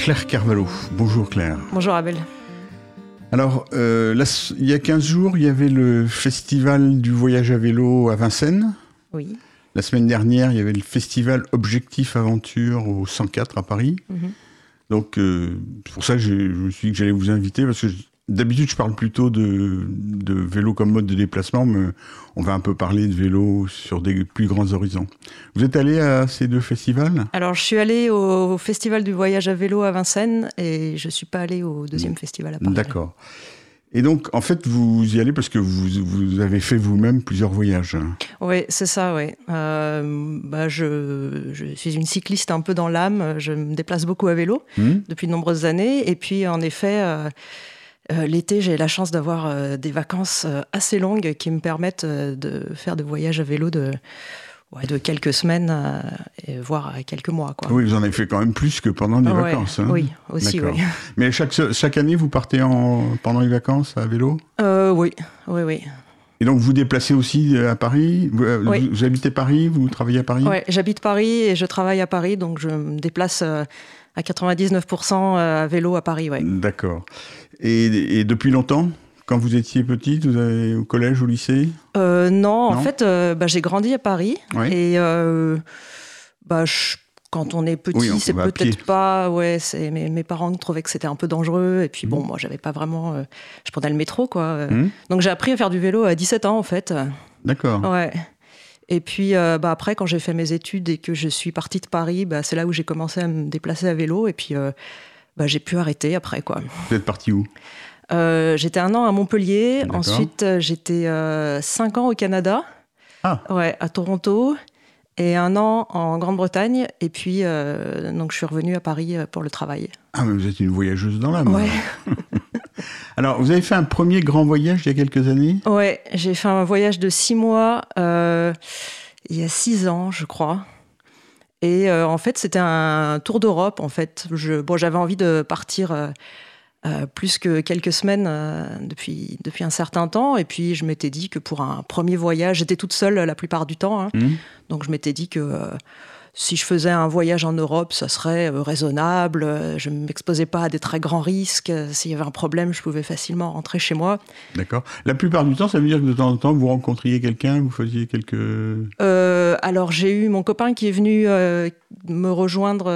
Claire Carvalho. Bonjour Claire. Bonjour Abel. Alors, euh, il y a 15 jours, il y avait le festival du voyage à vélo à Vincennes. Oui. La semaine dernière, il y avait le festival Objectif Aventure au 104 à Paris. Mhm. Donc, euh, c'est pour ça que je me suis dit que j'allais vous inviter, parce que D'habitude, je parle plutôt de, vélo comme mode de déplacement, mais on va un peu parler de vélo sur des plus grands horizons. Vous êtes allé à ces deux festivals? Alors, je suis allé au festival du voyage à vélo à Vincennes et je ne suis pas allé au deuxième festival à Paris. D'accord. Et donc, en fait, vous y allez parce que vous, avez fait vous-même plusieurs voyages. Oui, c'est ça, oui. Euh, bah, je, suis une cycliste un peu dans l'âme. Je me déplace beaucoup à vélo hmm. depuis de nombreuses années. Et puis, en effet... Euh, euh, l'été, j'ai la chance d'avoir euh, des vacances euh, assez longues qui me permettent de faire des voyages à vélo de, de quelques semaines, voire quelques mois. Quoi. Oui, vous en avez fait quand même plus que pendant les vacances. Hein. oui, aussi, oui. Mais chaque, chaque année, vous partez en, pendant les vacances à vélo? Oui, oui, oui. Et donc vous déplacez aussi à Paris? Vous, vous, habitez Paris? Vous travaillez à Paris? Oui, j'habite Paris et je travaille à Paris, donc je me déplace à 99% à vélo à Paris. D'accord. Et, depuis longtemps quand vous étiez petite, vous avez au collège, au lycée? Euh, non, en fait, euh, bah, j'ai grandi à Paris. Et euh, bah, quand on est petit, c'est peut-être pas. Ouais, mes, mes, parents trouvaient que c'était un peu dangereux. Et puis bon, mmh. moi, j'avais pas vraiment. je prenais le métro, quoi. Mmh. Donc j'ai appris à faire du vélo à 17 ans, en fait. D'accord. Ouais. Et puis bah, après, quand j'ai fait mes études et que je suis partie de Paris, bah, c'est là où j'ai commencé à me déplacer à vélo. Et puis bah, j'ai pu arrêter après. Quoi. Vous êtes parti où? Euh, J'étais un an à Montpellier. Ensuite, euh, j'étais euh, cinq ans au Canada. Ah. Ouais, à Toronto. Et un an en Grande-Bretagne. Et puis, donc, je suis revenue à Paris pour le travail. Ah, mais vous êtes une voyageuse dans l'âme. Ouais. Alors, vous avez fait un premier grand voyage il y a quelques années? Ouais, j'ai fait un voyage de six mois il y a six ans, je crois. Et euh, en fait, c'était un tour d'Europe. En fait, je, bon, j'avais envie de partir euh, euh, plus que quelques semaines depuis depuis un certain temps. Et puis, je m'étais dit que pour un premier voyage, j'étais toute seule la plupart du temps. Hein. Mmh. Donc, je m'étais dit que si je faisais un voyage en Europe, ça serait euh, raisonnable. Euh, je ne m'exposais pas à des très grands risques. S'il y avait un problème, je pouvais facilement rentrer chez moi. D'accord. La plupart du temps, ça veut dire que de temps en temps, vous rencontriez quelqu'un, vous faisiez quelques... Euh, alors, j'ai eu mon copain qui est venu me rejoindre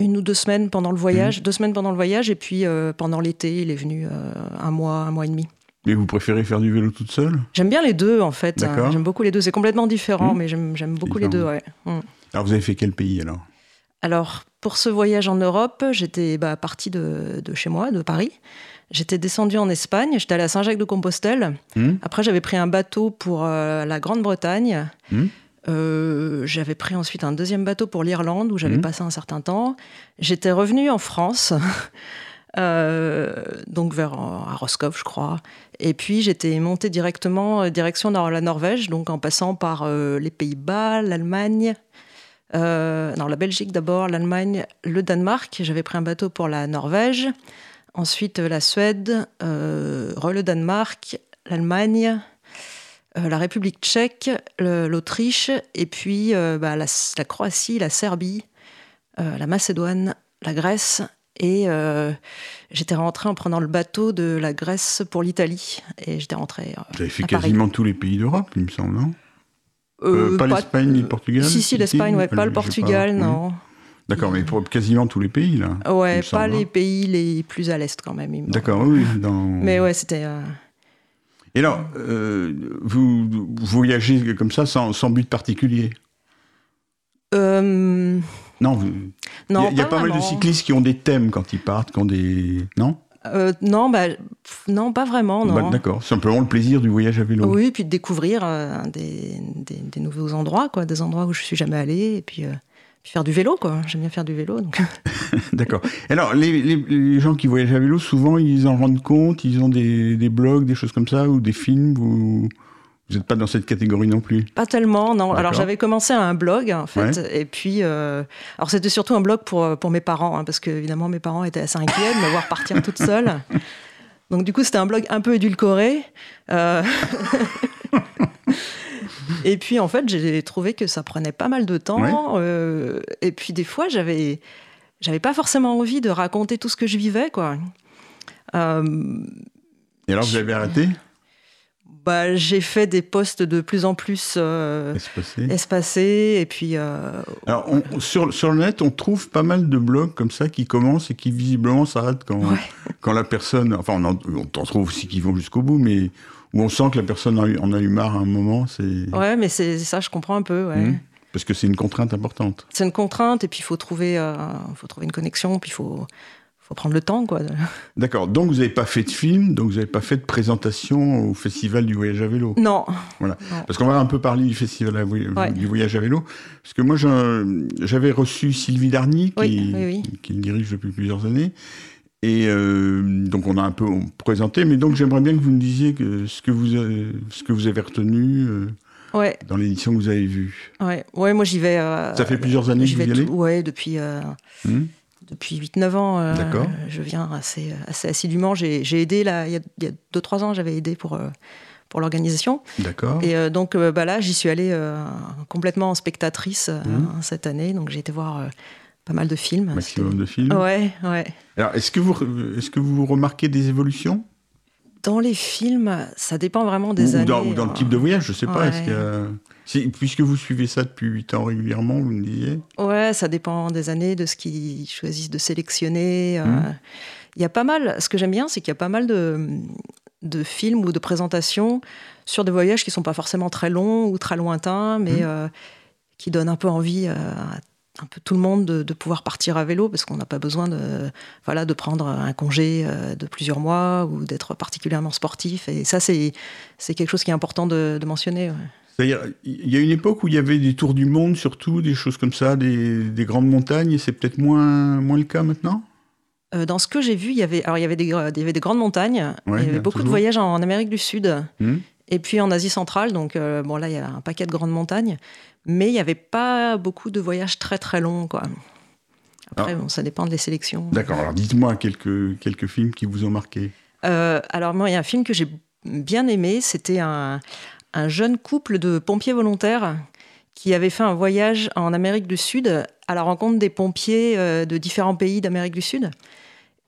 une ou deux semaines pendant le voyage. Mmh. Deux semaines pendant le voyage, et puis pendant l'été, il est venu un mois, un mois et demi. Mais vous préférez faire du vélo toute seule? J'aime bien les deux en fait. J'aime beaucoup les deux. C'est complètement différent, mmh. mais j'aime beaucoup les deux. Ouais. Mmh. Alors vous avez fait quel pays alors? Alors pour ce voyage en Europe, j'étais bah, partie de, de, chez moi, de Paris. J'étais descendue en Espagne, j'étais allée à Saint-Jacques-de-Compostelle. Mmh. Après j'avais pris un bateau pour euh, la Grande-Bretagne. Euh, j'avais pris ensuite un deuxième bateau pour l'Irlande où j'avais passé un certain temps. J'étais revenue en France. Euh, donc vers à Roscoff, je crois. Et puis j'étais montée directement euh, direction la Norvège, donc en passant par euh, les Pays-Bas, l'Allemagne, la Belgique d'abord, l'Allemagne, le Danemark. J'avais pris un bateau pour la Norvège, ensuite la Suède, le Danemark, l'Allemagne. la République tchèque, l'Autriche, et puis bah, la, Croatie, la Serbie, la Macédoine, la Grèce et euh, j'étais rentrée en prenant le bateau de la Grèce pour l'Italie. Et j'étais rentrée. Euh, Vous avez fait quasiment tous les pays d'Europe, il me semble, non? Euh, Pas, l'Espagne ni le Portugal Si, si, l'Espagne, ouais, pas le Portugal, non. D'accord, mais pour quasiment tous les pays, là Ouais, pas les hein. pays les plus à l'est, quand même. D'accord, oui. Dans... Mais ouais, c'était. Et alors, vous, voyagez comme ça sans, sans but particulier? Non, il y a, pas, mal de cyclistes qui ont des thèmes quand ils partent, qui ont des non? Euh, non, bah, non, pas vraiment. Bah, d'accord, simplement le plaisir du voyage à vélo. Oui, puis de découvrir euh, des, des, nouveaux endroits, quoi, des endroits où je suis jamais allé, et puis, euh, faire du vélo, quoi. J'aime bien faire du vélo. d'accord. Alors, les, les, gens qui voyagent à vélo, souvent, ils en rendent compte, ils ont des, des blogs, des choses comme ça, ou des films, ou vous n'êtes pas dans cette catégorie non plus? Pas tellement, non. Alors j'avais commencé un blog en fait, et puis euh, alors c'était surtout un blog pour pour mes parents, hein, parce que évidemment mes parents étaient assez inquiets de me voir partir toute seule. Donc du coup c'était un blog un peu édulcoré. Euh... Et puis en fait, j'ai trouvé que ça prenait pas mal de temps. Euh, et puis des fois, j'avais, j'avais pas forcément envie de raconter tout ce que je vivais, quoi. Euh, et alors, vous avez arrêté? Bah, j'ai fait des postes de plus en plus euh, espacés. Et puis. Euh, Alors, sur, sur le net, on trouve pas mal de blogs comme ça qui commencent et qui visiblement s'arrêtent quand, quand la personne. Enfin, on en, on trouve aussi qui vont jusqu'au bout, mais où on sent que la personne en a eu marre à un moment. C'est... Ouais, mais c'est ça, je comprends un peu. Ouais. Mmh. parce que c'est une contrainte importante. C'est une contrainte, et puis il faut trouver, euh, faut trouver une connexion, puis il faut, prendre le temps, quoi. D'accord. Donc vous n'avez pas fait de film, donc vous n'avez pas fait de présentation au Festival du voyage à vélo. Non. Voilà. Parce qu'on va un peu parler du Festival du voyage à vélo, parce que moi j'avais reçu Sylvie Darny qui, dirige depuis plusieurs années. Et euh, donc on a un peu présenté, mais donc j'aimerais bien que vous me disiez que ce que vous avez, ce que vous avez retenu. Euh, ouais. Dans l'édition que vous avez vue. Ouais, ouais moi j'y vais. Euh, Ça fait plusieurs années que vous y allez Ouais, depuis. Hmm depuis 8-9 ans, euh, je viens assez, assez assidûment. J'ai aidé, là, il y a 2-3 ans, j'avais aidé pour, euh, pour l'organisation. D'accord. Et euh, donc bah, là, j'y suis allée complètement spectatrice mmh. cette année. Donc j'ai été voir pas mal de films. Maximum de films. Ouais, ouais. Alors, est-ce que, vous, est que vous remarquez des évolutions? Dans les films, ça dépend vraiment des années. ou dans le type de voyage, je sais pas. Est-ce que Puisque vous suivez ça depuis 8 ans régulièrement, vous me disiez Ouais, ça dépend des années, de ce qu'ils choisissent de sélectionner. Euh. Mmh. Il y a pas mal, ce que j'aime bien, c'est qu'il y a pas mal de, de, films ou de présentations sur des voyages qui sont pas forcément très longs ou très lointains, mais mmh. euh, qui donnent un peu envie à un peu tout le monde de, pouvoir partir à vélo parce qu'on n'a pas besoin de, voilà, de prendre un congé euh, de plusieurs mois ou d'être particulièrement sportif. Et ça, c'est quelque chose qui est important de, de mentionner. C'est-à-dire, il y a une époque où il y avait des tours du monde, surtout, des choses comme ça, des, grandes montagnes, et c'est peut-être moins, moins le cas maintenant? Euh, dans ce que j'ai vu, il y avait, alors il y avait des, il y avait des grandes montagnes, il y avait beaucoup de voyages en, Amérique du Sud hmm. et puis en Asie centrale. Donc euh, bon là, il y a un paquet de grandes montagnes, mais il n'y avait pas beaucoup de voyages très très longs quoi. Après, bon, ça dépend des sélections. D'accord. Alors dites-moi quelques quelques films qui vous ont marqué. Euh, alors moi, il y a un film que j'ai bien aimé. C'était un, un jeune couple de pompiers volontaires qui avait fait un voyage en Amérique du Sud à la rencontre des pompiers euh, de différents pays d'Amérique du Sud.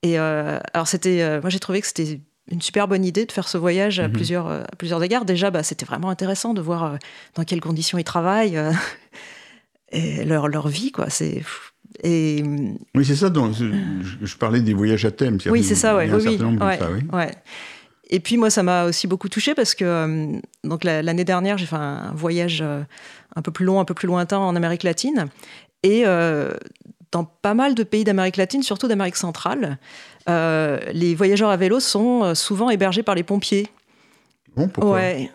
Et euh, alors c'était, euh, moi j'ai trouvé que c'était une super bonne idée de faire ce voyage à, mhm. plusieurs, à plusieurs égards. Déjà, bah, c'était vraiment intéressant de voir dans quelles conditions ils travaillent et leur, leur vie, quoi. C'est et... Oui, c'est ça. dont je, parlais des voyages à thème. Oui, c'est ça, ouais. oui, oui. ouais. Et puis moi, ça m'a aussi beaucoup touché parce que euh, donc l'année dernière, j'ai fait un voyage euh, un peu plus long, un peu plus lointain en Amérique latine. Et euh, dans pas mal de pays d'Amérique latine, surtout d'Amérique centrale, les voyageurs à vélo sont souvent hébergés par les pompiers. Bon, pourquoi? Ouais.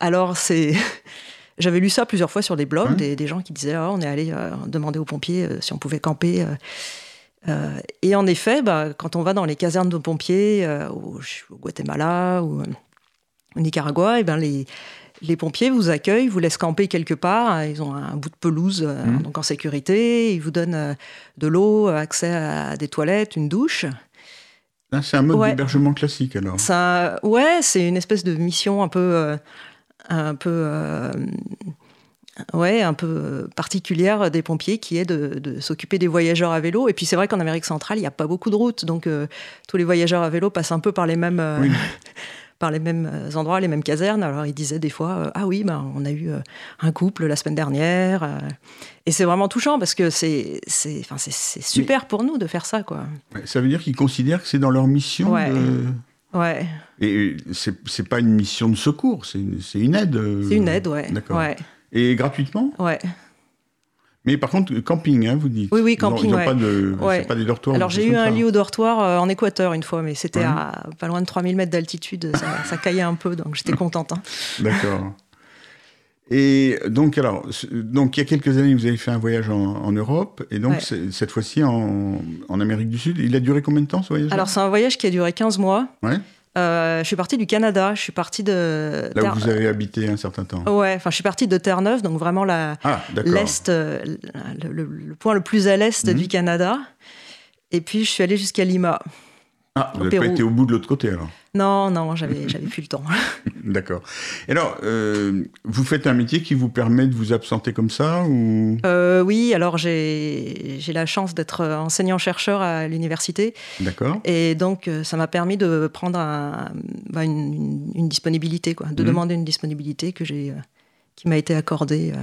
alors c'est... J'avais lu ça plusieurs fois sur des blogs, des, gens qui disaient oh, on est allé demander aux pompiers si on pouvait camper euh, et en effet, bah, quand on va dans les casernes de pompiers euh, au, Guatemala ou euh, au Nicaragua, et eh ben les, les pompiers vous accueillent, vous laissent camper quelque part. Ils ont un bout de pelouse, mmh. donc en sécurité. Ils vous donnent de l'eau, accès à des toilettes, une douche. Ah, c'est un mode d'hébergement classique alors. Ça, ouais, c'est une espèce de mission un peu, un peu ouais, un peu euh, particulière des pompiers qui est de, s'occuper des voyageurs à vélo. Et puis c'est vrai qu'en Amérique centrale, il n'y a pas beaucoup de routes, donc euh, tous les voyageurs à vélo passent un peu par les mêmes, euh, par les mêmes endroits, les mêmes casernes. Alors ils disaient des fois, ah oui, ben, on a eu un couple la semaine dernière. et c'est vraiment touchant parce que c'est, c'est, c'est, super pour nous de faire ça. Quoi. Ça veut dire qu'ils considèrent que c'est dans leur mission ouais. Ouais. Et c'est, c'est pas une mission de secours, c'est, c'est une aide. C'est une aide, ouais. D'accord. Ouais. Et gratuitement Ouais. Mais par contre, camping, hein, vous dites Oui, oui, camping. Ils n'ont pas, de, pas des dortoirs Alors j'ai eu un lit au dortoir euh, en Équateur une fois, mais c'était à pas loin de 3000 mètres d'altitude. Ça, caillait un peu, donc j'étais contente. Hein. D'accord. Et donc, alors, donc, il y a quelques années, vous avez fait un voyage en, Europe, et donc cette fois-ci en, en, Amérique du Sud. Il a duré combien de temps ce voyage Alors, c'est un voyage qui a duré 15 mois. Ouais. Euh, je suis partie du Canada. Je suis partie de. Là où vous avez habité un certain temps. Ouais, enfin, je suis partie de Terre-Neuve, donc vraiment la ah, l'est, euh, le, point le plus à l'est mhm. du Canada. Et puis, je suis allée jusqu'à Lima. Ah, vous n'avez pas été au bout de l'autre côté alors Non, non, j'avais, j'avais plus le temps. D'accord. Et alors, euh, vous faites un métier qui vous permet de vous absenter comme ça ou euh, Oui, alors j'ai, j'ai la chance d'être enseignant-chercheur à l'université. D'accord. Et donc, euh, ça m'a permis de prendre un, bah, une, disponibilité, quoi, de mmh. demander une disponibilité que j'ai, qui m'a été accordée.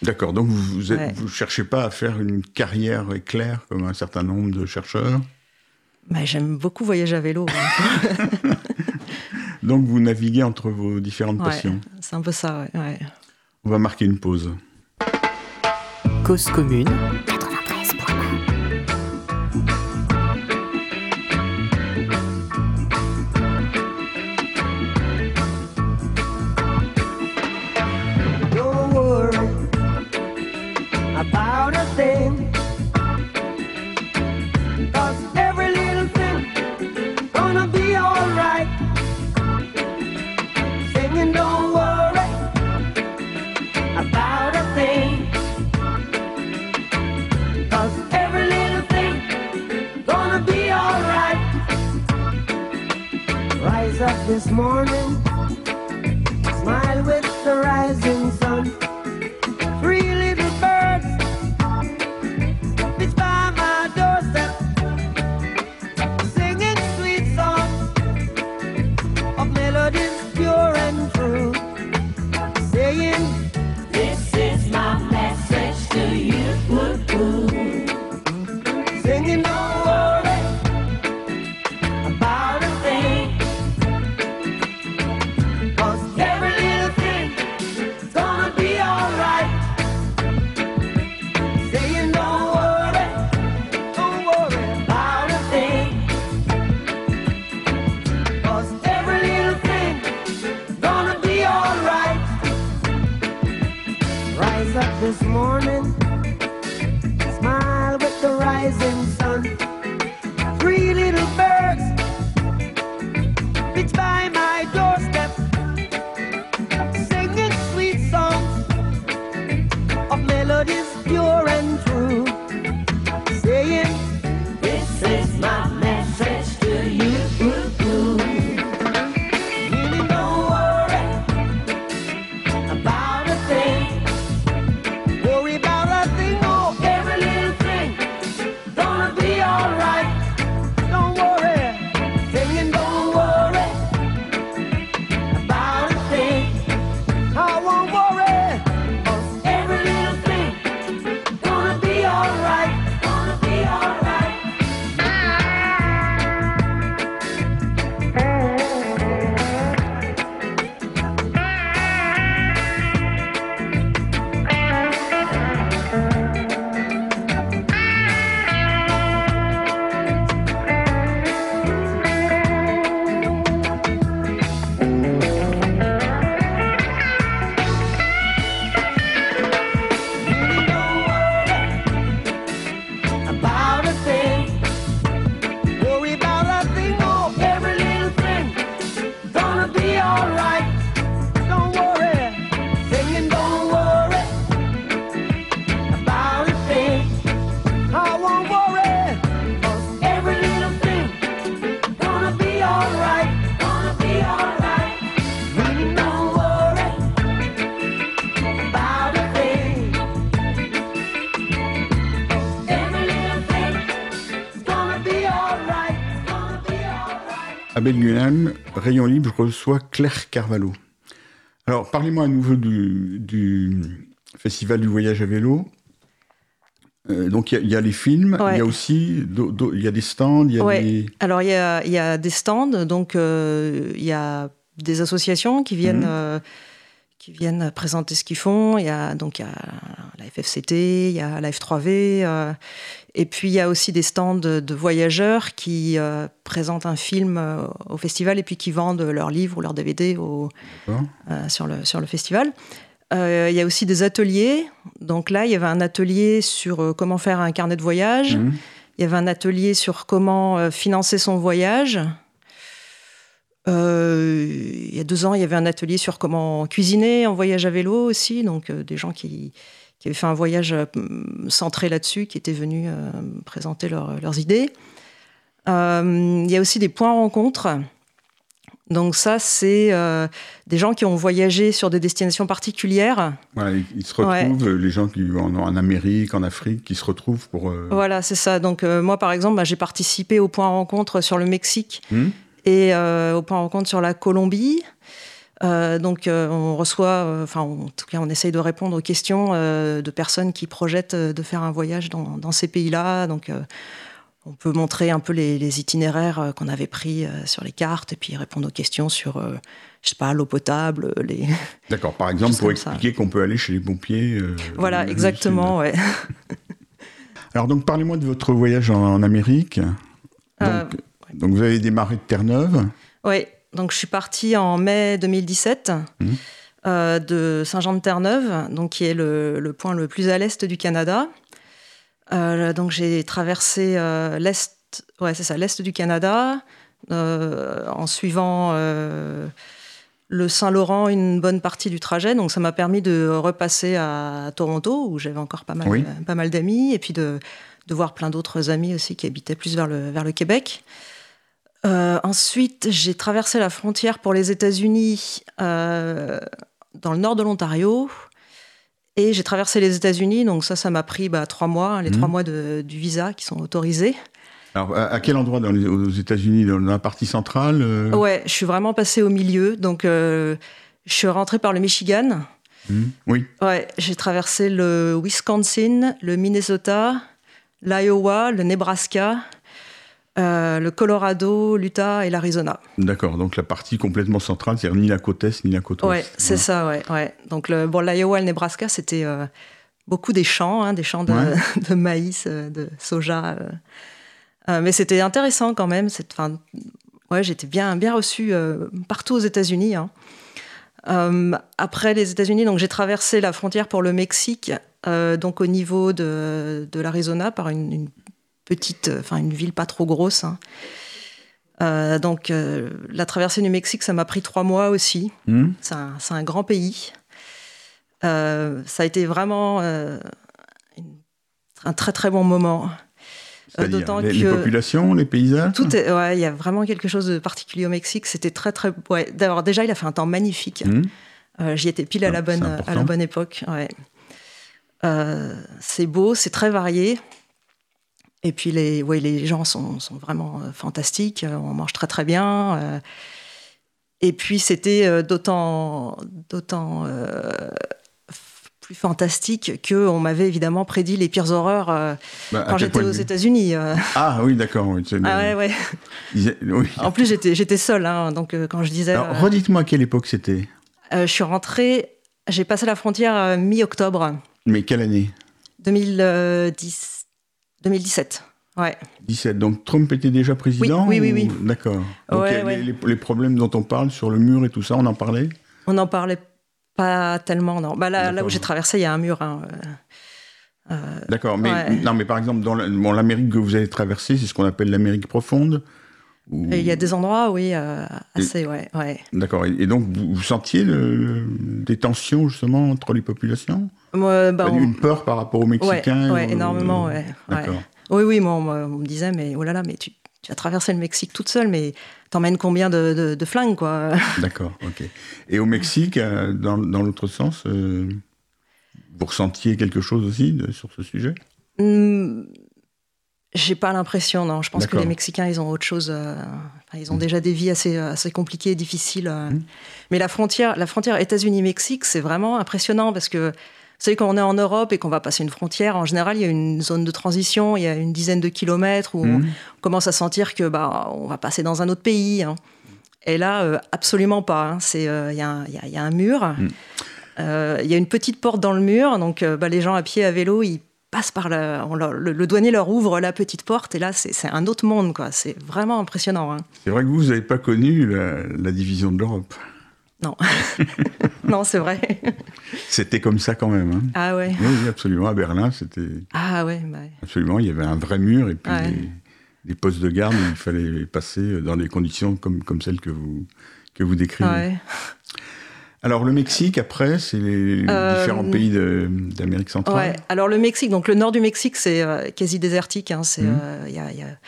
D'accord, donc vous ne cherchez pas à faire une carrière éclair comme un certain nombre de chercheurs? Bah, J'aime beaucoup voyager à vélo. donc vous naviguez entre vos différentes passions C'est un peu ça, ouais. On va marquer une pause. Cause commune this morning. Abel Rayon Libre reçoit Claire Carvalho. Alors, parlez-moi à nouveau du, Festival du voyage à vélo. Euh, donc, il y, a les films, il y a aussi il y a des stands. Y a des... Alors, il y a, des stands, donc euh, il y a des associations qui viennent. Mhm. Euh, qui viennent présenter ce qu'ils font. Il y a donc il y a la FFCT, il y a la F3V, et puis il y a aussi des stands de, voyageurs qui euh, présentent un film euh, au festival et puis qui vendent leurs livres ou leurs DVD au, euh, sur, le, sur le festival. il y a aussi des ateliers. Donc là, il y avait un atelier sur comment faire un carnet de voyage. Mmh. Il y avait un atelier sur comment financer son voyage. Il y a deux ans, il y avait un atelier sur comment cuisiner en voyage à vélo aussi. Donc des gens qui, qui avaient fait un voyage euh, centré là-dessus, qui étaient venus euh, présenter leurs idées. Euh, Il y a aussi des points rencontres. Donc ça, c'est euh, des gens qui ont voyagé sur des destinations particulières. Voilà, ils, se retrouvent, euh, les gens qui en, en Amérique, en Afrique, qui se retrouvent pour. euh, Voilà, c'est ça. Donc euh, moi, par exemple, bah, j'ai participé au point rencontre sur le Mexique hmm et euh, au point rencontre sur la Colombie. Euh, donc euh, on reçoit, euh, enfin en tout cas on essaye de répondre aux questions de personnes qui projettent de faire un voyage dans, dans ces pays-là. Donc on peut montrer un peu les, les itinéraires qu'on avait pris sur les cartes et puis répondre aux questions sur, je sais pas, l'eau potable, les... D'accord, par exemple, pour expliquer qu'on peut aller chez les pompiers. voilà, exactement, ouais. Alors, donc, parlez-moi de votre voyage en, en Amérique. Donc, Donc, vous avez démarré de Terre-Neuve. Oui, donc je suis partie en mai 2017 Mhm. euh, de Saint-Jean-de-Terre-Neuve, donc qui est le, le point le plus à l'est du Canada. Euh, donc j'ai traversé euh, l'est, ouais c'est ça, l'est du Canada, en suivant le Saint-Laurent une bonne partie du trajet. Donc ça m'a permis de repasser à Toronto où j'avais encore pas mal, Oui. pas mal d'amis et puis de, de voir plein d'autres amis aussi qui habitaient plus vers le, vers le Québec. Euh, ensuite, j'ai traversé la frontière pour les États-Unis euh, dans le nord de l'Ontario. Et j'ai traversé les États-Unis, donc ça, ça m'a pris bah, trois mois, les Mhm. trois mois de- du visa qui sont autorisés. Alors, à, quel endroit dans les- aux États-Unis Dans la partie centrale euh, Ouais, je suis vraiment passée au milieu, donc je suis rentrée par le Michigan. hmm, Oui, Ouais, j'ai traversé le Wisconsin, le Minnesota, l'Iowa, le Nebraska, euh, le Colorado, l'Utah et l'Arizona. d'accord. Donc, la partie complètement centrale, c'est-à-dire ni la côte est ni la côte Ouais, ouest. c'est ça, ouais, ouais. Donc, le, bon, l'Iowa et le Nebraska, c'était euh, beaucoup des champs, hein, des champs de, Ouais. de maïs, euh, de soja. euh. Mais c'était intéressant quand même. C'est- 'fin, ouais, j'étais bien, bien reçue partout aux États-Unis. hein. Après les États-Unis, donc j'ai traversé la frontière pour le Mexique, donc au niveau de, de l'Arizona, par une, une petite, enfin une ville pas trop grosse. hein. Euh, donc euh, la traversée du Mexique, ça m'a pris trois mois aussi. Hmm C'est un, grand pays. Euh, ça a été vraiment euh, une- un très très bon moment. D'autant les, les que- populations, les paysages Tout ouais, il y a vraiment quelque chose de particulier au Mexique. C'était très très. Ouais. D'abord, déjà, il a fait un temps magnifique. Hmm Euh, J'y étais pile à Ah, la bonne à la bonne époque. Ouais. Euh, c'est beau, c'est très varié. Et puis les, ouais, les gens sont, sont vraiment euh, fantastiques. Euh, On mange très très bien. euh. et puis c'était d'autant d'autant plus fantastique que on m'avait évidemment prédit les pires horreurs Bah, quand j'étais aux États-Unis. Ah oui, d'accord. oui, Ah le- ouais ouais. ils- oui. En plus j'étais j'étais seule, hein, donc quand je disais, Alors, redites-moi à quelle époque c'était. euh, je suis rentrée, j'ai passé la frontière mi-octobre. Mais quelle année? 2010, 2017. Ouais. 17. Donc Trump était déjà président Oui, oui, oui, ou- D'accord. Donc Ouais, ouais. les, les- problèmes dont on parle sur le mur et tout ça, on en parlait? On n'en parlait pas tellement, non. Bah, là, là où j'ai traversé, il y a un mur. hein, euh, euh, D'accord. Mais Ouais. non, mais par exemple, dans la- bon, l'Amérique que vous avez traversée, c'est ce qu'on appelle l'Amérique profonde. Ou- et il y a des endroits, oui, euh, assez, ouais, ouais. D'accord. Et, donc vous, vous sentiez le- des tensions justement entre les populations? Moi, bah, on- Une peur par rapport aux Mexicains ouais, ou- énormément, ouais. D'accord. Oui, oui, moi, on, me- on me disait, mais oh là là, mais tu, tu as traversé le Mexique toute seule, mais t'emmènes combien de, de, de flingues, quoi D'accord, ok. Et au Mexique, euh, dans, dans l'autre sens, euh, vous ressentiez quelque chose aussi de- sur ce sujet? Hmm, J'ai pas l'impression, non. Je pense que les Mexicains, ils ont autre chose. euh, ils ont déjà des vies assez, euh, assez compliquées, difficiles. euh. Mm. Mais la frontière, la frontière États-Unis-Mexique, c'est vraiment impressionnant parce que, vous savez, quand on est en Europe et qu'on va passer une frontière, en général, il y a une zone de transition, il y a une dizaine de kilomètres où Mhm. on commence à sentir que bah, on va passer dans un autre pays. hein. Et là, euh, absolument pas. hein. Il y, a un- il y a- il y a un mur. Mm. Il y a une petite porte dans le mur, donc bah, les gens à pied, à vélo, ils passent par la, on leur- le, le douanier leur ouvre la petite porte et là c'est un autre monde quoi. C'est vraiment impressionnant. hein. C'est vrai que vous, n'avez pas connu la, la division de l'Europe. Non, non c'est vrai. C'était comme ça quand même. hein. Ah ouais, Oui, oui, absolument. À Berlin, c'était ah ouais, bah ouais. absolument. Il y avait un vrai mur et puis Ouais. des, des postes de garde où il fallait passer dans des conditions comme, comme celles que vous, que vous décrivez. Ouais. Alors, le Mexique, après, c'est les Euh, différents pays de- d'Amérique centrale. Ouais. Alors le Mexique, donc le nord du Mexique, c'est euh, quasi désertique. hein. C'est, Mhm. euh, il y a- il y a-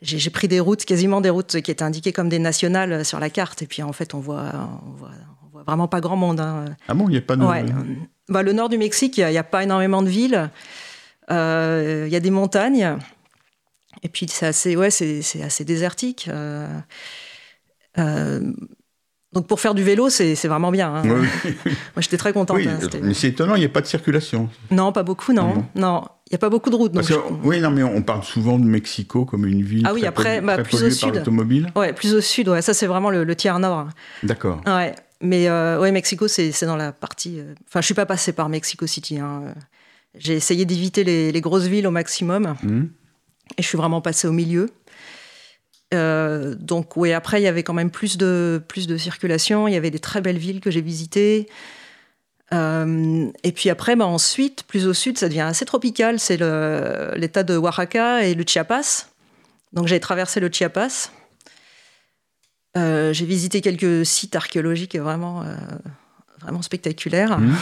j'ai pris des routes, quasiment des routes qui étaient indiquées comme des nationales sur la carte. Et puis en fait, on voit, on voit, on voit vraiment pas grand monde. hein. Ah bon, il n'y a pas de. Ouais. Bah, le nord du Mexique, il n'y a, pas énormément de villes. Il y a des montagnes. Et puis c'est assez, ouais, c'est c'est assez désertique. Euh, donc pour faire du vélo, c'est vraiment bien. hein. Oui, Moi, j'étais très contente. oui, hein, mais c'est étonnant, il n'y a pas de circulation. non, pas beaucoup, non. Non. Non, il n'y a pas beaucoup de routes. Donc Parce que, je- oui, non, mais on parle souvent de Mexico comme une ville Ah oui, très, après, bah, très plus au par sud. l'automobile. Ouais, plus au sud, ouais, ça c'est vraiment le, le tiers nord. D'accord. Ouais, mais euh, ouais, Mexico, c'est dans la partie. euh, Enfin, je suis pas passée par Mexico City. hein. J'ai essayé d'éviter les, les grosses villes au maximum, Mhm. et je suis vraiment passée au milieu. Euh, donc, oui, après, il y avait quand même plus de, plus de circulation. Il y avait des très belles villes que j'ai visitées. Euh, et puis après, bah, ensuite, plus au sud, ça devient assez tropical. C'est l'état de Oaxaca et le Chiapas. Donc, j'ai traversé le Chiapas. Euh, j'ai visité quelques sites archéologiques vraiment, vraiment spectaculaires. Mhm.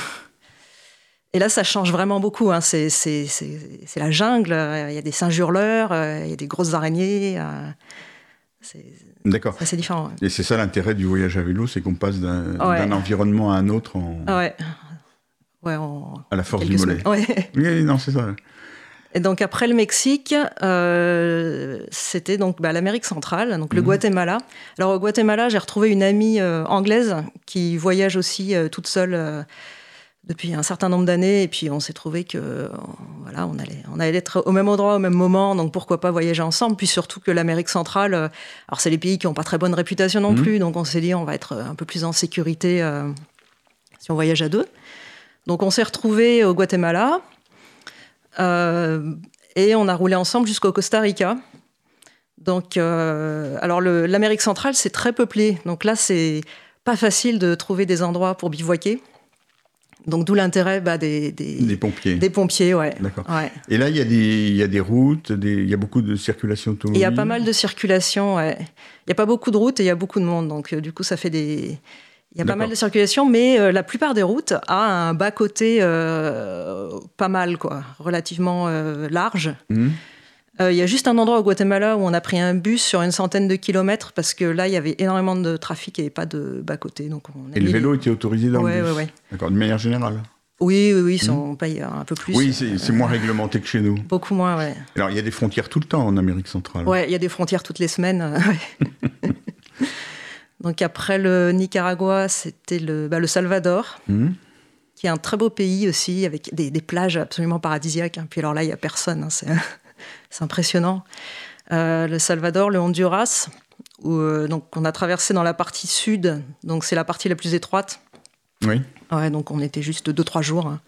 Et là, ça change vraiment beaucoup. hein. C'est la jungle. Il y a des singes hurleurs, il y a des grosses araignées. D'accord. c'est différent. ouais. Et c'est ça l'intérêt du voyage à vélo, c'est qu'on passe d'un Ouais. environnement à un autre en- ouais. À la force du mollet. Oui, non, c'est ça. Et donc après le Mexique, euh, c'était donc bah, l'Amérique centrale, donc le Mhm. Guatemala. Alors au Guatemala, j'ai retrouvé une amie euh, anglaise qui voyage aussi euh, toute seule depuis un certain nombre d'années, et puis on s'est trouvé que euh, voilà, on allait, on allait être au même endroit au même moment, donc pourquoi pas voyager ensemble. Puis surtout que l'Amérique centrale, euh, alors c'est les pays qui n'ont pas très bonne réputation non Mhm. plus, donc on s'est dit on va être un peu plus en sécurité euh, si on voyage à deux. Donc on s'est retrouvés au Guatemala. Euh, et on a roulé ensemble jusqu'au Costa Rica. Donc, euh, alors l'Amérique centrale, c'est très peuplé. Donc là, c'est pas facile de trouver des endroits pour bivouaquer. Donc d'où l'intérêt bah, des, des, Des pompiers. des pompiers, ouais. D'accord. ouais. Et là, il y, a des- il y a des routes, des- il y a beaucoup de circulation automobile. il y a pas mal de circulation, ouais. Il n'y a pas beaucoup de routes et il y a beaucoup de monde. Donc euh, du coup, ça fait des... Il y a pas mal de circulation, mais euh, la plupart des routes a un bas-côté euh, pas mal, quoi, relativement large. Mhm. Euh, Il y a juste un endroit au Guatemala où on a pris un bus sur une centaine de kilomètres parce que là, il y avait énormément de trafic et pas de bas-côté. Donc on Et le vélo était autorisé dans Ouais, le bus ouais, ouais. D'accord, de manière générale. Oui, oui, oui, ça, on paye un peu plus. Oui, c'est moins réglementé que chez nous. Beaucoup moins, ouais. Alors, il y a des frontières tout le temps en Amérique centrale. Ouais, il y a des frontières toutes les semaines. euh. Donc après le Nicaragua, c'était le, bah, le Salvador, Mhm. qui est un très beau pays aussi, avec des, des plages absolument paradisiaques. hein. Puis alors là, il n'y a personne, hein, c'est impressionnant. Euh, le Salvador, le Honduras, où, euh, donc on a traversé dans la partie sud, donc c'est la partie la plus étroite. Oui. Ouais, donc on était juste deux, trois jours. hein.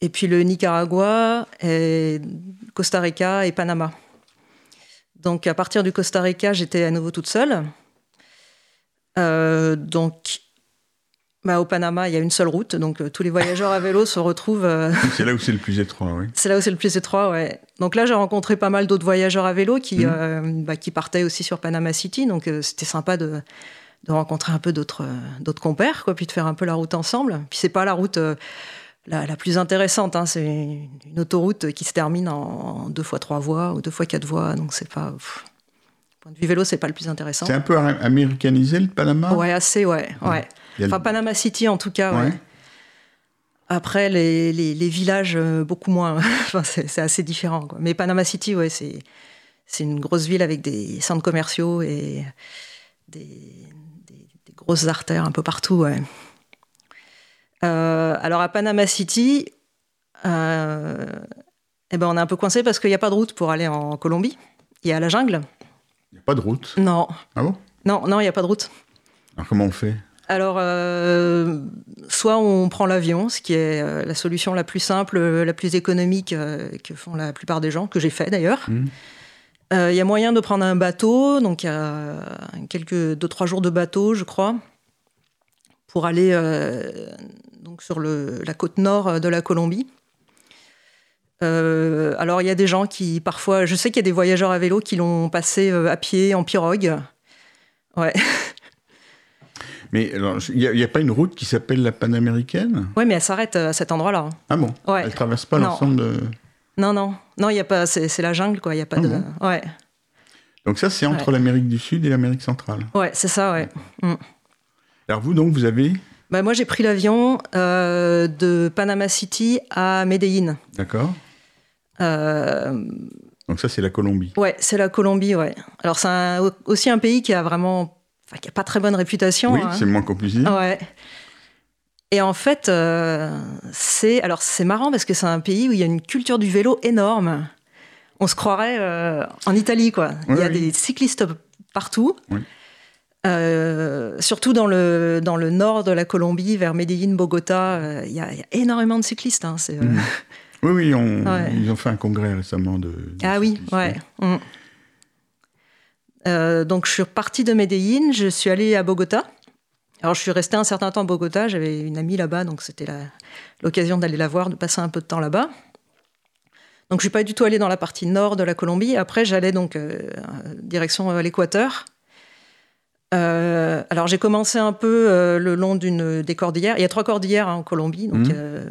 Et puis le Nicaragua, et Costa Rica et Panama. Donc à partir du Costa Rica, j'étais à nouveau toute seule. Euh, donc bah, au Panama, il y a une seule route, donc euh, tous les voyageurs à vélo se retrouvent. euh, C'est là où c'est le plus étroit, oui. c'est là où c'est le plus étroit, ouais. Donc là, j'ai rencontré pas mal d'autres voyageurs à vélo qui, Mhm. euh, bah, qui partaient aussi sur Panama City. Donc c'était sympa de, de rencontrer un peu d'autres compères, quoi, puis de faire un peu la route ensemble. Puis c'est pas la route la, la plus intéressante, hein, c'est une autoroute qui se termine en, en deux fois trois voies ou deux fois quatre voies. Donc c'est pas. pff, point de vue vélo, c'est pas le plus intéressant. C'est un peu am- américanisé, le Panama? Ouais, assez, ouais. ouais. Le- Enfin, Panama City, en tout cas, ouais. Ouais. Après, les, les- les villages, euh, beaucoup moins. enfin, c'est assez différent. Quoi. Mais Panama City, ouais, c'est c'est une grosse ville avec des centres commerciaux et des, des- des grosses artères un peu partout. Ouais. Euh, alors, à Panama City, euh, eh ben, on est un peu coincé parce qu'il n'y a pas de route pour aller en Colombie. Il y a la jungle. Il n'y a pas de route? Non, Ah bon? Non, non, il n'y a pas de route. Alors, comment on fait? Alors, euh, soit on prend l'avion, ce qui est euh, la solution la plus simple, euh, la plus économique euh, que font la plupart des gens, que j'ai fait d'ailleurs. Il y a moyen de prendre un bateau, donc il y a quelques deux trois jours de bateau, je crois, pour aller donc sur le, la côte nord de la Colombie. Alors il y a des gens qui parfois, je sais qu'il y a des voyageurs à vélo qui l'ont passé à pied en pirogue. Ouais. Mais il n'y a, il y a pas une route qui s'appelle la Panaméricaine? Ouais, mais elle s'arrête euh, à cet endroit-là. Ah bon? Ouais. Elle traverse pas l'ensemble de... Non, non, non, il y a pas, c'est, la jungle, quoi. Il y a pas Ah de, bon? Ouais. Donc ça, c'est entre l'Amérique du Sud et l'Amérique centrale. Ouais, c'est ça, ouais. Mm. Alors vous, donc, vous avez bah, Moi, j'ai pris l'avion euh, de Panama City à Medellín. D'accord. Euh, Donc ça, c'est la Colombie. ouais, c'est la Colombie, ouais. Alors, c'est aussi un pays qui a vraiment... Enfin, qui a pas très bonne réputation. Oui, hein. c'est le moins qu'on puisse dire. Ouais. Et en fait, euh, c'est alors c'est marrant parce que c'est un pays où il y a une culture du vélo énorme. On se croirait euh, en Italie, quoi. il y a Oui, oui. des cyclistes partout. Oui. Euh, surtout dans le, dans le nord de la Colombie, vers Medellín, Bogota, il y, a il y a énormément de cyclistes. hein, Mhm. Oui, oui, on- Ouais. ils ont fait un congrès récemment de. de Ah oui, cyclistes, ouais. Mm. Euh, donc je suis repartie de Medellín, je suis allée à Bogota. Alors je suis restée un certain temps à Bogota, j'avais une amie là-bas, donc c'était l'occasion d'aller la voir, de passer un peu de temps là-bas. Donc je suis pas du tout allée dans la partie nord de la Colombie. Après j'allais donc euh, direction euh, l'Équateur. Euh, alors j'ai commencé un peu euh, le long d'une des cordillères. Il y a trois cordillères hein, en Colombie, donc euh,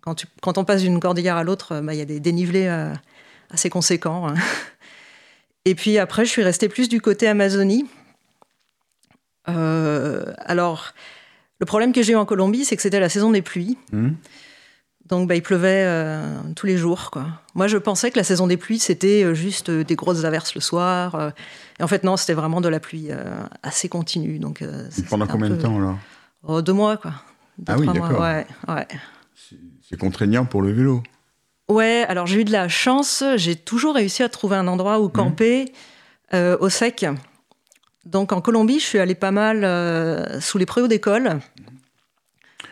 quand, tu- quand on passe d'une cordillère à l'autre, bah, il y a des dénivelés assez conséquents. hein. Et puis après, je suis restée plus du côté Amazonie. Euh, alors, le problème que j'ai eu en Colombie, c'est que c'était la saison des pluies. Mhm. Donc, bah, il pleuvait euh, tous les jours. Quoi. Moi, je pensais que la saison des pluies, c'était euh, juste des grosses averses le soir. euh, et en fait, non, c'était vraiment de la pluie assez continue. Donc, Pendant combien de temps alors? Oh, Deux mois, quoi. Deux, Ah oui, d'accord. Ouais, C'est contraignant pour le vélo. Ouais, alors j'ai eu de la chance. J'ai toujours réussi à trouver un endroit où camper euh, au sec. Donc en Colombie, je suis allée pas mal euh, sous les préaux d'école.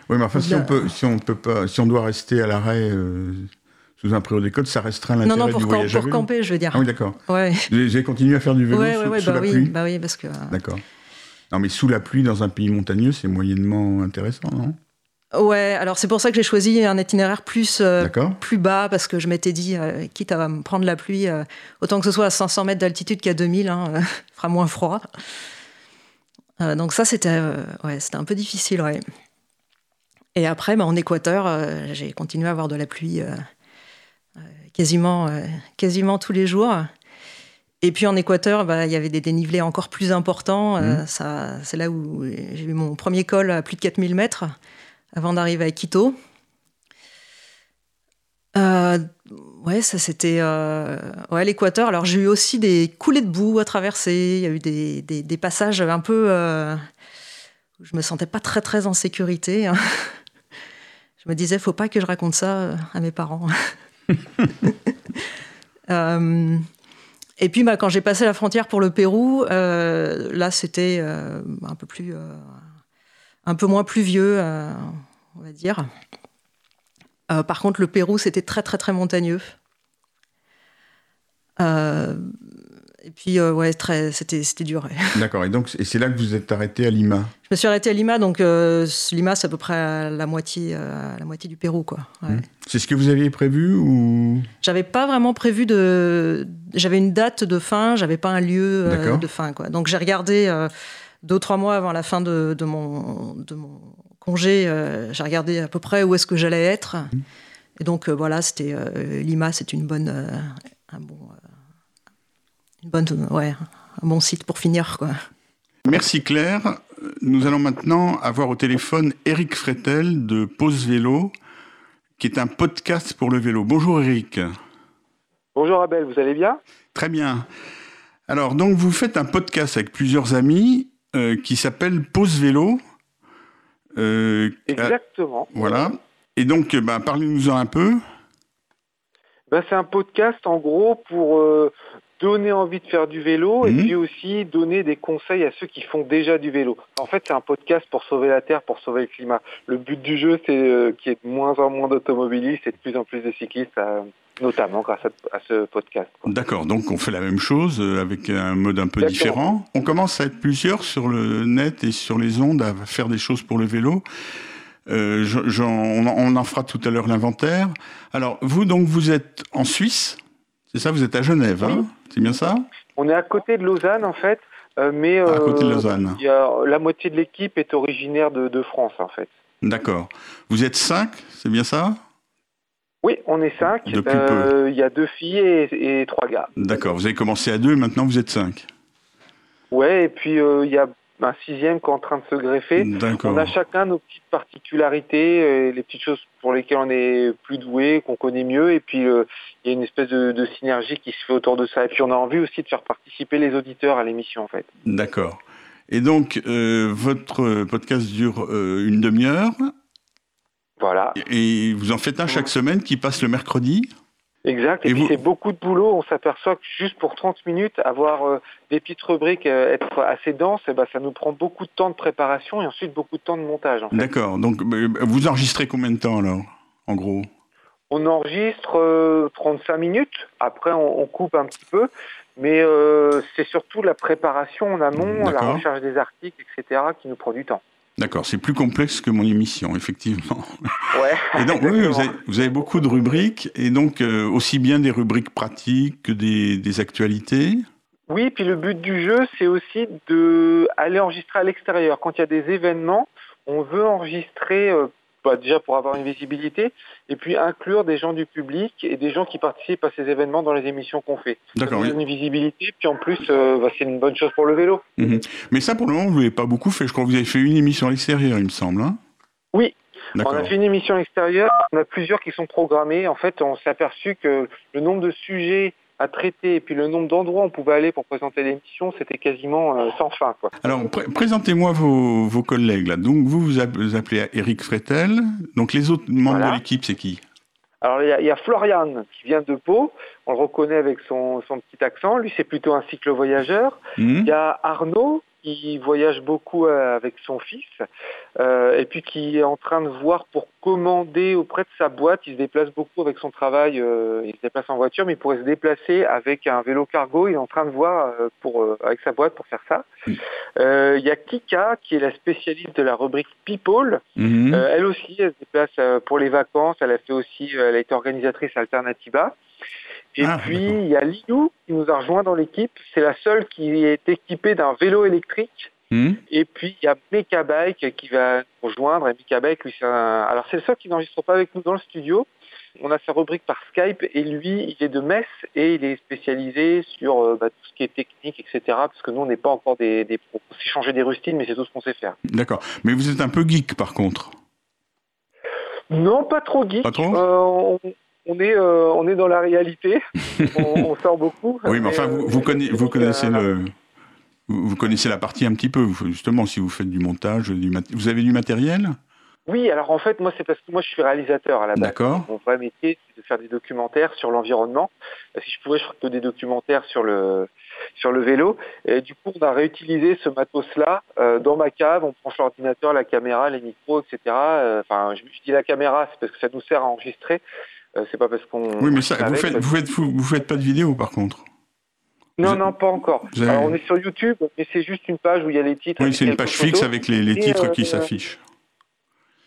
Oui, mais enfin, si on peut, si on peut pas, si on doit rester à l'arrêt euh, sous un préau d'école, ça restreint Non, l'intérêt non, du camp- voyage à pour camper, je veux dire. Ah oui, d'accord. Ouais, avez continué à faire du vélo ouais, sous, ouais, sous bah la oui, pluie bah oui, parce que. D'accord. Non, mais sous la pluie dans un pays montagneux, c'est moyennement intéressant, non? Ouais, alors c'est pour ça que j'ai choisi un itinéraire plus, euh, plus bas, parce que je m'étais dit, euh, quitte à me prendre la pluie, euh, autant que ce soit à 500 mètres d'altitude qu'à 2000, hein, euh, fera moins froid. Donc ça, c'était ouais, un peu difficile, ouais. Et après, bah, en Équateur, j'ai continué à avoir de la pluie quasiment, quasiment tous les jours. Et puis en Équateur, bah, il y avait des dénivelés encore plus importants. Ça, c'est là où j'ai eu mon premier col à plus de 4000 mètres avant d'arriver à Quito. Euh, ouais, ça c'était euh, ouais, l'Équateur. Alors j'ai eu aussi des coulées de boue à traverser. Il y a eu des, des, des passages un peu euh, où je me sentais pas très très en sécurité. hein. Je me disais, faut pas que je raconte ça euh, à mes parents. Euh, et puis, bah, quand j'ai passé la frontière pour le Pérou, là, c'était un peu plus, un peu moins pluvieux, euh, on va dire. Euh, par contre, le Pérou, c'était très, très, très montagneux. Euh, et puis, ouais, très, c'était, c'était dur. D'accord. Et donc, et c'est là que vous êtes arrêté à Lima? Je me suis arrêtée à Lima, donc Lima, c'est à peu près à la moitié, à la moitié du Pérou, quoi. Ouais. C'est ce que vous aviez prévu ou? J'avais pas vraiment prévu de. J'avais une date de fin, j'avais pas un lieu de fin, quoi. Donc j'ai regardé deux ou trois mois avant la fin de, de mon, de mon congé, euh, j'ai regardé à peu près où est-ce que j'allais être. Mmh. Et donc euh, voilà, c'était euh, Lima, c'est une bonne, euh, un bon, euh, une bonne, ouais, un bon site pour finir, quoi. Merci Claire. Nous allons maintenant avoir au téléphone Eric Fretel de Pause Vélo, qui est un podcast pour le vélo. Bonjour Eric. Bonjour Abel, vous allez bien? Très bien. Alors, donc, vous faites un podcast avec plusieurs amis euh, qui s'appelle Pause Vélo. Euh, euh, Exactement. voilà. Et donc, euh, bah, parlez-nous-en un peu. Ben, c'est un podcast en gros pour donner envie de faire du vélo Mhm. et puis aussi donner des conseils à ceux qui font déjà du vélo. En fait, c'est un podcast pour sauver la Terre, pour sauver le climat. Le but du jeu, c'est euh, qu'il y ait de moins en moins d'automobilistes et de plus en plus de cyclistes, euh, notamment grâce à, à ce podcast. D'accord, donc on fait la même chose euh, avec un mode un peu différent. On commence à être plusieurs sur le net et sur les ondes à faire des choses pour le vélo. Euh, je- j'en- on, on en fera tout à l'heure l'inventaire. Alors, vous, donc, vous êtes en Suisse, c'est ça Vous êtes à Genève, hein c'est bien ça On est à côté de Lausanne en fait, euh, mais À côté de euh, Lausanne. y a, la moitié de l'équipe est originaire de, de France en fait. D'accord. Vous êtes cinq, c'est bien ça Oui, on est cinq. Euh, Il y a deux filles et, et trois gars. D'accord, vous avez commencé à deux, maintenant vous êtes cinq. Ouais, et puis euh, il y a un sixième qui est en train de se greffer. On a chacun nos petites particularités, euh, les petites choses pour lesquelles on est plus doué, qu'on connaît mieux, et puis euh, il y a une espèce de, de synergie qui se fait autour de ça. Et puis on a envie aussi de faire participer les auditeurs à l'émission en fait. D'accord. Et donc, euh, votre podcast dure euh, une demi-heure, Voilà. et vous en faites un chaque semaine qui passe le mercredi? Exact, et, Et puis vous- c'est beaucoup de boulot, on s'aperçoit que juste pour 30 minutes, avoir euh, des petites rubriques, euh, être assez dense, eh ben, ça nous prend beaucoup de temps de préparation et ensuite beaucoup de temps de montage. En fait. D'accord. Donc, euh, vous enregistrez combien de temps alors, en gros? On enregistre euh, 35 minutes, après on, on coupe un petit peu, mais c'est surtout la préparation en amont, la recherche des articles, etc., qui nous prend du temps. D'accord, c'est plus complexe que mon émission, effectivement. Ouais. Et donc, oui, vous avez, vous avez beaucoup de rubriques, et donc euh, aussi bien des rubriques pratiques que des, des actualités. Oui, puis le but du jeu, c'est aussi de aller enregistrer à l'extérieur. Quand il y a des événements, on veut enregistrer euh, bah, déjà pour avoir une visibilité, et puis inclure des gens du public et des gens qui participent à ces événements dans les émissions qu'on fait. D'accord, oui. une visibilité, puis en plus, euh, bah, c'est une bonne chose pour le vélo. Mhm. Mais ça, pour le moment, vous l'avez pas beaucoup fait. Je crois que vous avez fait une émission à l'extérieur, il me semble. hein Oui. On a fait une émission extérieure, on a plusieurs qui sont programmées. En fait, on s'est aperçu que le nombre de sujets à traiter et puis le nombre d'endroits où on pouvait aller pour présenter l'émission, c'était quasiment euh, sans fin. Quoi. Alors, pré- présentez-moi vos, vos collègues là. Donc, vous vous app- vous appelez Eric Fretel. Donc, les autres membres Voilà. de l'équipe, c'est qui? Alors il y, a, il y a Florian qui vient de Pau, on le reconnaît avec son, son petit accent, lui c'est plutôt un cycle-voyageur. Mhm. Il y a Arnaud qui voyage beaucoup euh, avec son fils euh, et puis qui est en train de voir pour commander auprès de sa boîte. Il se déplace beaucoup avec son travail, euh, il se déplace en voiture, mais il pourrait se déplacer avec un vélo cargo. Il est en train de voir pour, euh, avec sa boîte pour faire ça. Il y a Kika qui est la spécialiste de la rubrique People. Mhm. Elle aussi, elle se déplace pour les vacances. Elle a fait aussi, elle a été organisatrice à Alternativa. Et Ah, puis il y a Lilou qui nous a rejoint dans l'équipe. C'est la seule qui est équipée d'un vélo électrique. Mhm. Et puis il y a Meka Bike qui va nous rejoindre. Et Meka Bike, lui, c'est un... alors c'est le seul qui n'enregistre pas avec nous dans le studio. On a sa rubrique par Skype et lui, il est de Metz et il est spécialisé sur euh, bah, tout ce qui est technique, etc. Parce que nous, on n'est pas encore des, des pros. On sait changer des rustines, mais c'est tout ce qu'on sait faire. D'accord. Mais vous êtes un peu geek, par contre. Non, pas trop geek. Pas trop? Euh, on, on est, euh, on est dans la réalité. on, on sort beaucoup. Oui, mais enfin, vous, vous, conna- vous connaissez euh, le. Vous vous connaissez la partie un petit peu, justement, si vous faites du montage, du mat- vous avez du matériel? Oui, alors en fait, moi, c'est parce que moi, je suis réalisateur à la base. D'accord. Mon vrai métier, c'est de faire des documentaires sur l'environnement. Si je pouvais, je ferais que des documentaires sur le sur le vélo. Et du coup, on a réutilisé ce matos-là euh, dans ma cave. On branche l'ordinateur, la caméra, les micros, etc. Euh, Enfin, je, je dis la caméra, c'est parce que ça nous sert à enregistrer. Euh, c'est pas parce qu'on. Oui, mais ça, vous faites, vous faites, vous, vous faites pas de vidéo, par contre. Non, non, pas encore. Alors, on est sur YouTube, mais c'est juste une page où il y a les titres. Oui, c'est une page fixe avec les, titres euh, qui s'affichent.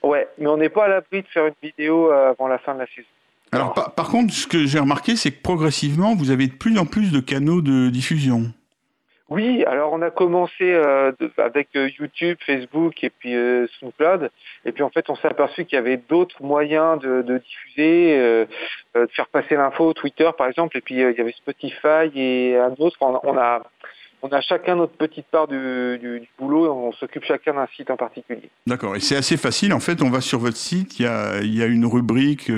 Ouais, mais on n'est pas à l'abri de faire une vidéo euh, avant la fin de la saison. Alors, par, par contre, ce que j'ai remarqué, c'est que progressivement, vous avez de plus en plus de canaux de diffusion. Oui, alors on a commencé euh, avec euh, YouTube, Facebook et puis euh, SoundCloud. Et puis en fait, on s'est aperçu qu'il y avait d'autres moyens de, de diffuser, euh, euh, de faire passer l'info, Twitter par exemple. Et puis il y avait Spotify et un autre. On, a on a chacun notre petite part du, du, du boulot on s'occupe chacun d'un site en particulier. D'accord. Et c'est assez facile. En fait, on va sur votre site, il y a, il y a une rubrique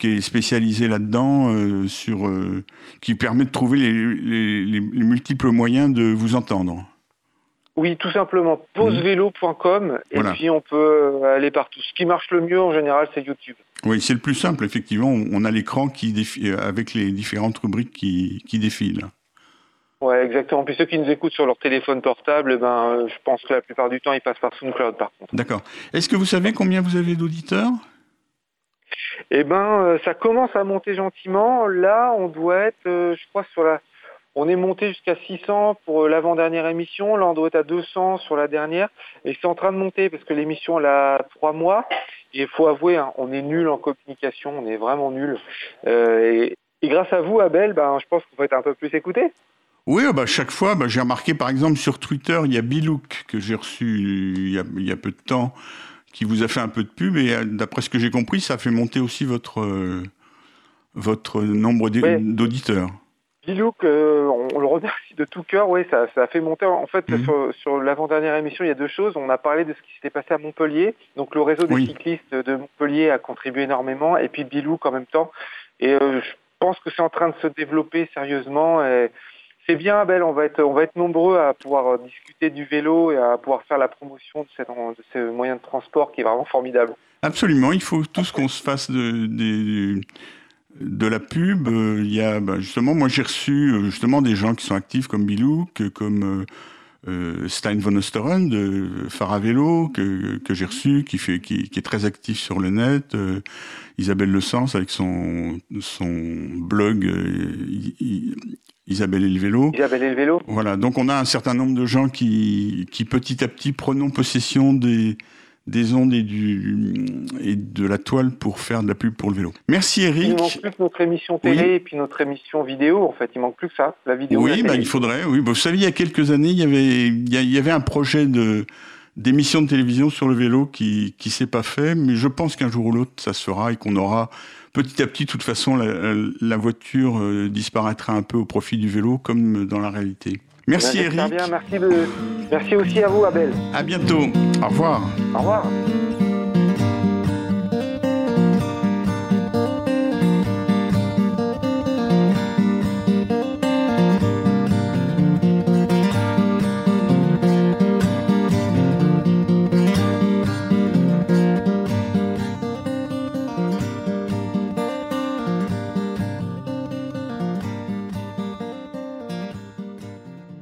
qui est spécialisée là-dedans, euh, sur, euh, qui permet de trouver les, les- les- les multiples moyens de vous entendre. Oui, tout simplement pausevélo.com et Voilà. puis on peut aller partout. Ce qui marche le mieux en général, c'est YouTube. Oui, c'est le plus simple, effectivement. On a l'écran qui défi- euh, avec les différentes rubriques qui, qui défilent. Ouais, exactement. Puis ceux qui nous écoutent sur leur téléphone portable, eh ben, je pense que la plupart du temps, ils passent par SoundCloud, par contre. D'accord. Est-ce que vous savez combien vous avez d'auditeurs? Eh ben, euh, ça commence à monter gentiment. Là, on doit être, euh, je crois, sur la. On est monté jusqu'à 600 pour euh, l'avant-dernière émission. Là, on doit être à 200 sur la dernière. Et c'est en train de monter parce que l'émission, elle a trois mois. Et il faut avouer, hein, on est nul en communication. On est vraiment nul. Et, grâce à vous, Abel, ben, je pense qu'on va être un peu plus écouté. Oui, bah, chaque fois, bah, j'ai remarqué par exemple sur Twitter, il y a Bilouk que j'ai reçu il y a peu de temps, qui vous a fait un peu de pub et d'après ce que j'ai compris, ça a fait monter aussi votre, votre nombre d'auditeurs. Bilouk, on, le remercie de tout cœur. Oui, ça, a fait monter. En fait, mhm. sur, l'avant-dernière émission, il y a deux choses. On a parlé de ce qui s'était passé à Montpellier. Donc, le réseau des cyclistes de Montpellier a contribué énormément. Et puis, Bilouk en même temps. Et je pense que c'est en train de se développer sérieusement. Et c'est bien, Abel. On va être, on va être nombreux à pouvoir discuter du vélo et à pouvoir faire la promotion de, cette, de ce moyen de transport qui est vraiment formidable. Absolument. Il faut tous qu'on se fasse de, de, la pub. Il y a bah, justement, moi j'ai reçu justement des gens qui sont actifs comme Bilouk, comme euh, Stein von Osteren de Faravello que, que j'ai reçu, qui, est très actif sur le net. Isabelle Le Sens avec son, son blog Isabelle et le vélo. Isabelle et le vélo. Voilà, donc on a un certain nombre de gens qui, qui petit à petit prenons possession des, des ondes et, du, et de la toile pour faire de la pub pour le vélo. Merci Eric. Il manque plus que notre émission télé et puis notre émission vidéo. En fait, il manque plus que ça, la vidéo. Oui, bah, il faudrait. Oui, vous savez, il y a quelques années, il y avait, il y avait un projet de d'émission de télévision sur le vélo qui qui s'est pas fait, mais je pense qu'un jour ou l'autre ça se fera et qu'on aura petit à petit, de toute façon, la, la voiture euh, disparaîtra un peu au profit du vélo, comme dans la réalité. Merci Eric. Bien, merci, merci aussi à vous Abel. À bientôt. Au revoir. Au revoir.